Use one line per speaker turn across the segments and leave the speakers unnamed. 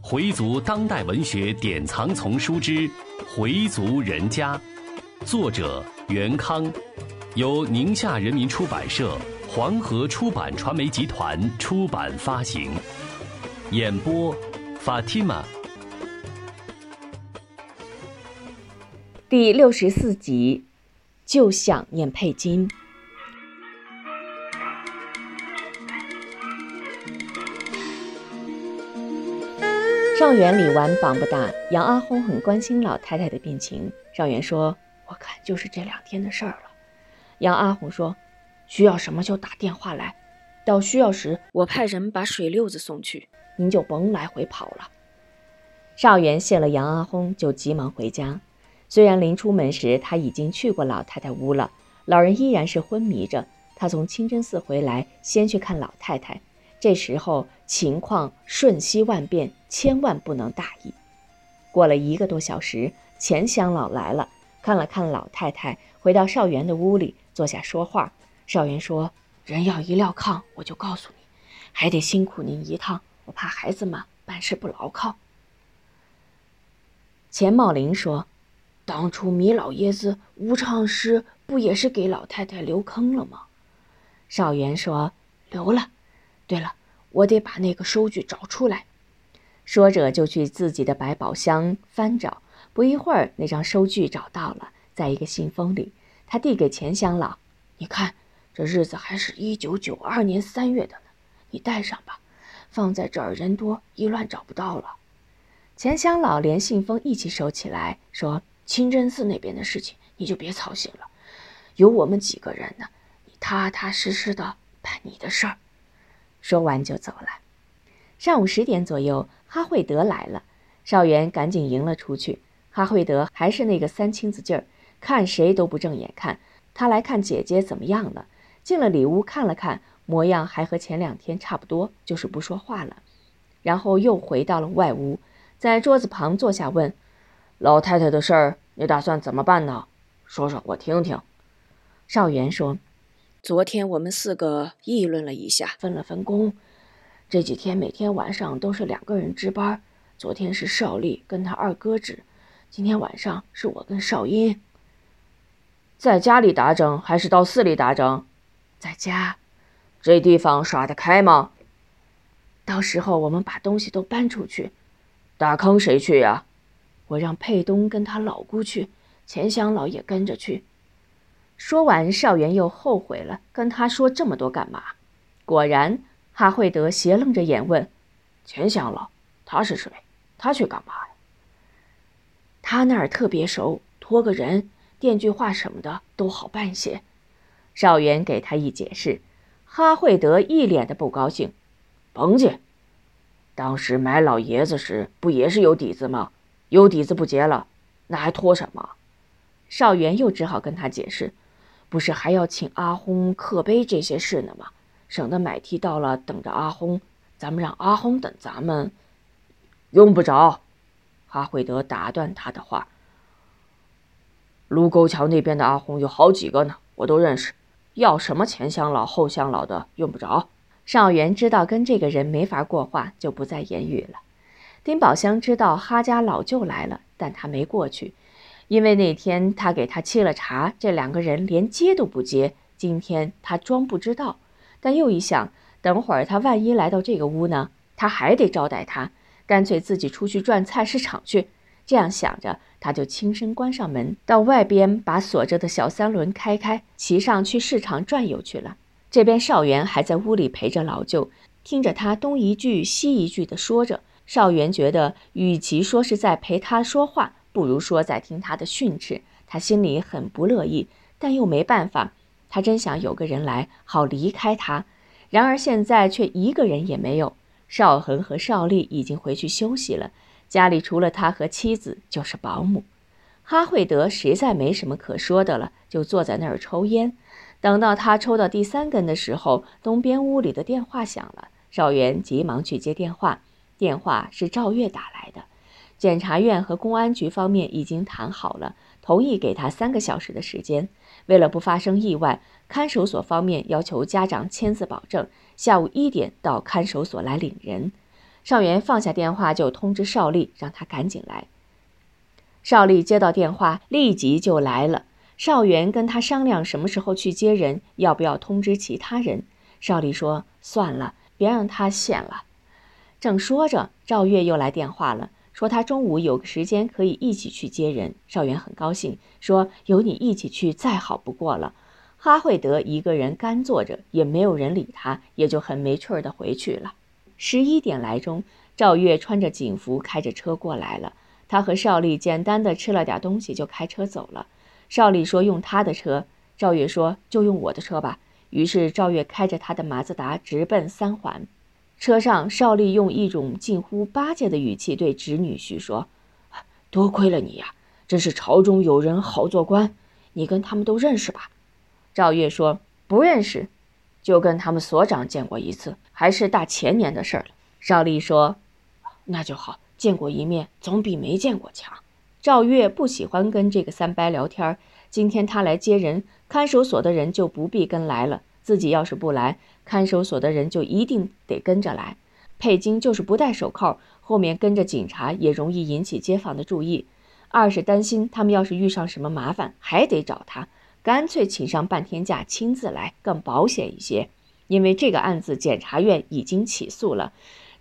回族当代文学典藏丛书之《回族人家》，作者袁康，由宁夏人民出版社、黄河出版传媒集团出版发行。演播：Fatima。
第六十四集，就想念佩金。少元李纨绑不大，杨阿轰很关心老太太的病情。少元说：“我看就是这两天的事儿了。”杨阿红说：“需要什么就打电话来，到需要时我派人把水溜子送去，您就甭来回跑了。”少元谢了杨阿轰，就急忙回家。虽然临出门时他已经去过老太太屋了，老人依然是昏迷着。他从清真寺回来，先去看老太太。这时候情况瞬息万变，千万不能大意。过了一个多小时，钱乡老来了，看了看老太太，回到少元的屋里坐下说话。少元说：“人要一撂炕，我就告诉你，还得辛苦您一趟，我怕孩子们办事不牢靠。”钱茂林说：“当初米老爷子无常时，不也是给老太太留坑了吗？”少元说：“留了。”对了，我得把那个收据找出来。说着，就去自己的百宝箱翻找。不一会儿，那张收据找到了，在一个信封里。他递给钱香老：“你看，这日子还是一九九二年三月的呢，你带上吧。放在这儿人多，一乱找不到了。”钱香老连信封一起收起来，说：“清真寺那边的事情，你就别操心了，有我们几个人呢，你踏踏实实的办你的事儿。”说完就走了。上午十点左右，哈惠德来了，少元赶紧迎了出去。哈惠德还是那个三青子劲儿，看谁都不正眼看。他来看姐姐怎么样了？进了里屋看了看，模样还和前两天差不多，就是不说话了。然后又回到了外屋，在桌子旁坐下问：“老太太的事儿，你打算怎么办呢？说说我听听。”少元说。昨天我们四个议论了一下，分了分工。这几天每天晚上都是两个人值班。昨天是少丽跟他二哥值，今天晚上是我跟少英。在家里打整还是到寺里打整？在家。这地方耍得开吗？到时候我们把东西都搬出去。大坑谁去呀？我让佩东跟他老姑去，钱香老也跟着去。说完，少元又后悔了，跟他说这么多干嘛？果然，哈惠德斜愣着眼问：“钱香老，他是谁？他去干嘛呀？”他那儿特别熟，托个人，电句话什么的都好办些。少元给他一解释，哈惠德一脸的不高兴：“甭介，当时买老爷子时不也是有底子吗？有底子不结了，那还拖什么？”少元又只好跟他解释。不是还要请阿轰刻碑这些事呢吗？省得买梯到了等着阿轰，咱们让阿轰等咱们，用不着。哈惠德打断他的话：“卢沟桥那边的阿轰有好几个呢，我都认识。要什么前乡老后乡老的，用不着。”少元知道跟这个人没法过话，就不再言语了。丁宝香知道哈家老舅来了，但他没过去。因为那天他给他沏了茶，这两个人连接都不接。今天他装不知道，但又一想，等会儿他万一来到这个屋呢，他还得招待他，干脆自己出去转菜市场去。这样想着，他就轻声关上门，到外边把锁着的小三轮开开，骑上去市场转悠去了。这边少元还在屋里陪着老舅，听着他东一句西一句的说着。少元觉得，与其说是在陪他说话。不如说在听他的训斥，他心里很不乐意，但又没办法。他真想有个人来，好离开他。然而现在却一个人也没有。邵恒和邵丽已经回去休息了，家里除了他和妻子就是保姆。哈惠德实在没什么可说的了，就坐在那儿抽烟。等到他抽到第三根的时候，东边屋里的电话响了。邵元急忙去接电话，电话是赵月打来的。检察院和公安局方面已经谈好了，同意给他三个小时的时间。为了不发生意外，看守所方面要求家长签字保证，下午一点到看守所来领人。邵元放下电话就通知邵丽，让他赶紧来。邵丽接到电话，立即就来了。邵元跟他商量什么时候去接人，要不要通知其他人。邵丽说：“算了，别让他现了。”正说着，赵月又来电话了，说他中午有个时间可以一起去接人。邵元很高兴，说：“有你一起去，再好不过了。”哈惠德一个人干坐着，也没有人理他，也就很没趣儿的回去了。十一点来钟，赵月穿着警服，开着车过来了。他和邵丽简单的吃了点东西，就开车走了。邵丽说用他的车，赵月说就用我的车吧。于是赵月开着他的马自达直奔三环。车上，邵丽用一种近乎巴结的语气对侄女婿说：“多亏了你呀，真是朝中有人好做官。你跟他们都认识吧？”赵月说：“不认识，就跟他们所长见过一次，还是大前年的事了。”邵丽说：“那就好，见过一面总比没见过强。”赵月不喜欢跟这个三伯聊天，今天他来接人，看守所的人就不必跟来了。自己要是不来，看守所的人就一定得跟着来。佩金就是不戴手铐，后面跟着警察也容易引起街坊的注意。二是担心他们要是遇上什么麻烦，还得找他。干脆请上半天假，亲自来更保险一些。因为这个案子，检察院已经起诉了，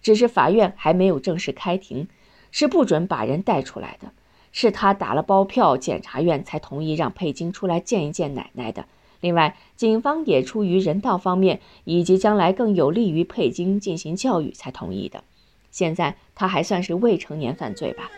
只是法院还没有正式开庭，是不准把人带出来的。是他打了包票，检察院才同意让佩金出来见一见奶奶的。另外，警方也出于人道方面以及将来更有利于佩金进行教育才同意的。现在他还算是未成年犯罪吧。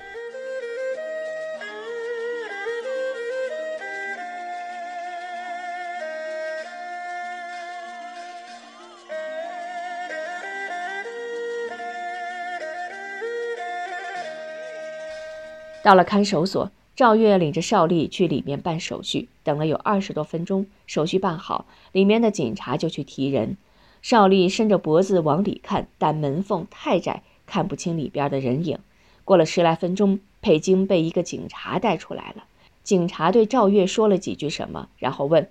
到了看守所，赵月领着邵丽去里面办手续，等了有二十多分钟，手续办好，里面的警察就去提人。邵丽伸着脖子往里看，但门缝太窄，看不清里边的人影。过了十来分钟，佩晶被一个警察带出来了。警察对赵月说了几句什么，然后问：“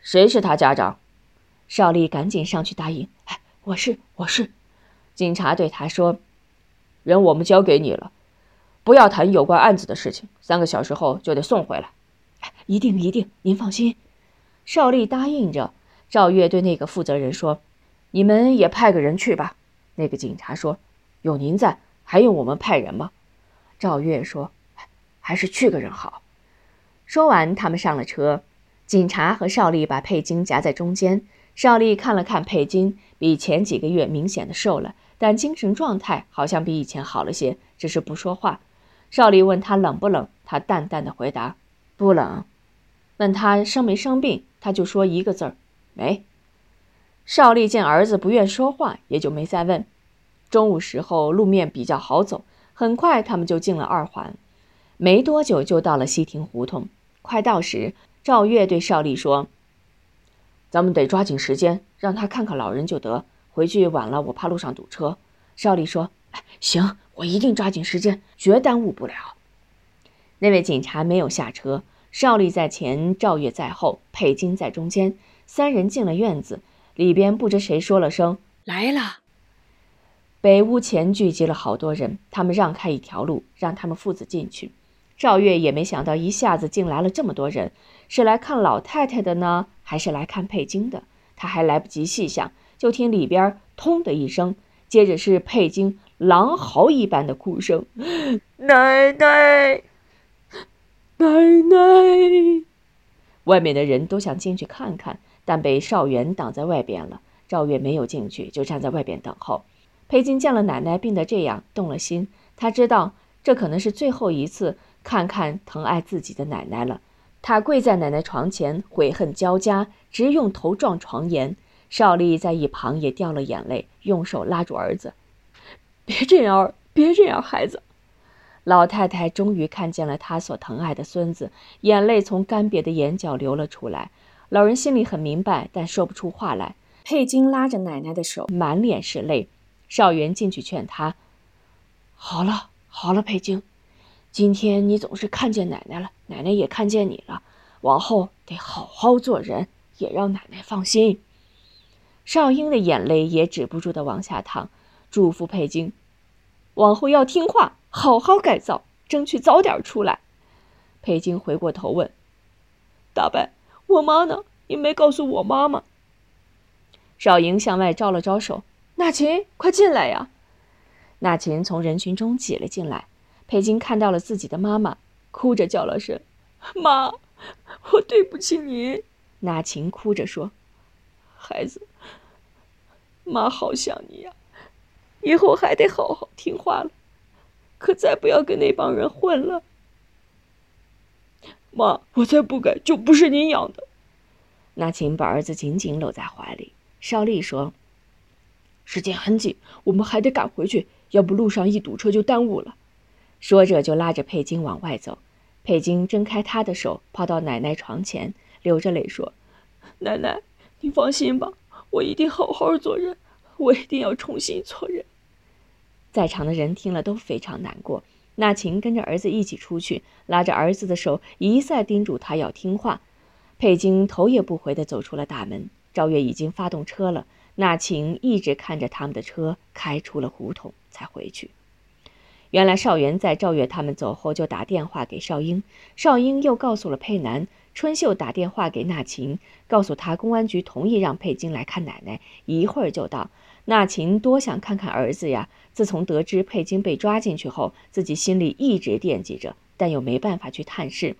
谁是他家长？”邵丽赶紧上去答应：“哎，我是，我是。”警察对他说：“人我们交给你了。”不要谈有关案子的事情，三个小时后就得送回来。一定一定，您放心。邵丽答应着。赵月对那个负责人说：“你们也派个人去吧。”那个警察说：“有您在，还用我们派人吗？”赵月说：“还是去个人好。”说完，他们上了车。警察和邵丽把佩金夹在中间。邵丽看了看佩金，比前几个月明显的瘦了，但精神状态好像比以前好了些，只是不说话。邵丽问他冷不冷，他淡淡的回答：“不冷。”问他生没生病，他就说一个字儿：“没。”邵丽见儿子不愿说话，也就没再问。中午时候路面比较好走，很快他们就进了二环，没多久就到了西亭胡同。快到时，赵月对邵丽说：“咱们得抓紧时间，让他看看老人就得。回去晚了，我怕路上堵车。”邵丽说：“行。”我一定抓紧时间，绝耽误不了。那位警察没有下车，邵丽在前，赵月在后，佩金在中间，三人进了院子。里边不知谁说了声“来了”，北屋前聚集了好多人，他们让开一条路，让他们父子进去。赵月也没想到一下子进来了这么多人，是来看老太太的呢，还是来看佩金的？他还来不及细想，就听里边“通”的一声，接着是佩金。狼嚎一般的哭声，奶奶，奶奶！外面的人都想进去看看，但被少元挡在外边了。赵月没有进去，就站在外边等候。裴金见了奶奶病得这样，动了心。他知道这可能是最后一次看看疼爱自己的奶奶了。他跪在奶奶床前，悔恨交加，直用头撞床沿。邵丽在一旁也掉了眼泪，用手拉住儿子。别这样，别这样，孩子。老太太终于看见了她所疼爱的孙子，眼泪从干瘪的眼角流了出来。老人心里很明白，但说不出话来。佩金拉着奶奶的手，满脸是泪。少元进去劝他：“好了，好了，佩金，今天你总是看见奶奶了，奶奶也看见你了。往后得好好做人，也让奶奶放心。”少英的眼泪也止不住的往下淌。嘱咐佩金，往后要听话，好好改造，争取早点出来。佩金回过头问：“大伯，我妈呢？你没告诉我妈妈？”少莹向外招了招手：“纳琴，快进来呀！”纳琴从人群中挤了进来。佩金看到了自己的妈妈，哭着叫了声：“妈，我对不起您。”纳琴哭着说：“孩子，妈好想你呀，以后还得好好听话了，可再不要跟那帮人混了。”妈，我再不改就不是您养的。纳琴把儿子紧紧搂在怀里。邵丽说：“时间很紧，我们还得赶回去，要不路上一堵车就耽误了。”说着就拉着佩金往外走。佩金挣开他的手，跑到奶奶床前，流着泪说：“奶奶，你放心吧，我一定好好做人，我一定要重新做人。”在场的人听了都非常难过。纳琴跟着儿子一起出去，拉着儿子的手，一再叮嘱他要听话。佩金头也不回地走出了大门。赵月已经发动车了，那晴一直看着他们的车开出了胡同才回去。原来邵元在赵月他们走后就打电话给邵英，邵英又告诉了佩南。春秀打电话给那晴，告诉他公安局同意让佩金来看奶奶，一会儿就到。那晴多想看看儿子呀！自从得知佩金被抓进去后，自己心里一直惦记着，但又没办法去探视。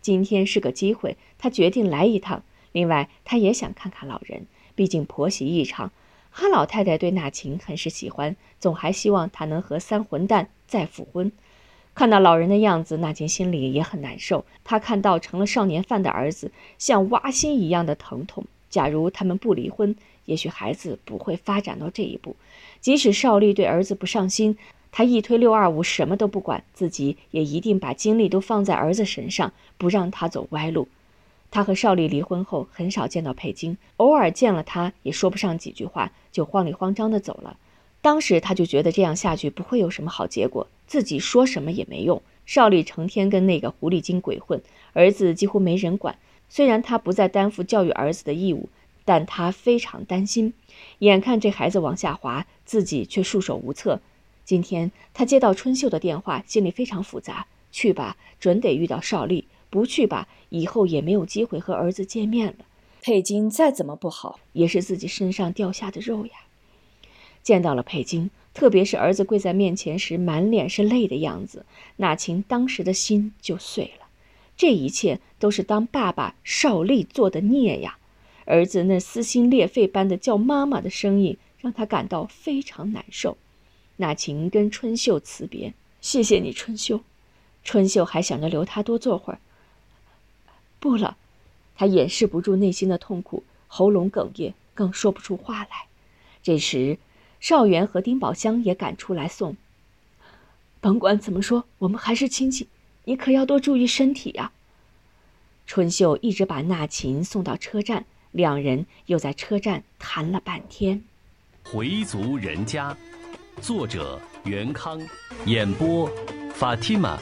今天是个机会，他决定来一趟。另外，他也想看看老人，毕竟婆媳一场。哈老太太对那琴很是喜欢，总还希望他能和三混蛋再复婚。看到老人的样子，那琴心里也很难受。他看到成了少年犯的儿子，像挖心一样的疼痛。假如他们不离婚，也许孩子不会发展到这一步。即使邵丽对儿子不上心，他一推六二五，什么都不管，自己也一定把精力都放在儿子身上，不让他走歪路。他和邵丽离婚后，很少见到佩金，偶尔见了他，也说不上几句话，就慌里慌张地走了。当时他就觉得这样下去不会有什么好结果，自己说什么也没用。邵丽成天跟那个狐狸精鬼混，儿子几乎没人管。虽然他不再担负教育儿子的义务，但他非常担心。眼看这孩子往下滑，自己却束手无策。今天他接到春秀的电话，心里非常复杂。去吧，准得遇到邵丽。不去吧，以后也没有机会和儿子见面了。佩金再怎么不好，也是自己身上掉下的肉呀。见到了佩金，特别是儿子跪在面前时满脸是泪的样子，那晴当时的心就碎了。这一切都是当爸爸邵丽做的孽呀！儿子那撕心裂肺般的叫妈妈的声音，让他感到非常难受。那晴跟春秀辞别：“谢谢你，春秀。”春秀还想着留他多坐会儿。不了，他掩饰不住内心的痛苦，喉咙哽咽，更说不出话来。这时，邵元和丁宝香也赶出来送。甭管怎么说，我们还是亲戚，你可要多注意身体呀。春秀一直把纳琴送到车站，两人又在车站谈了半天。
回族人家，作者袁康，演播法蒂玛。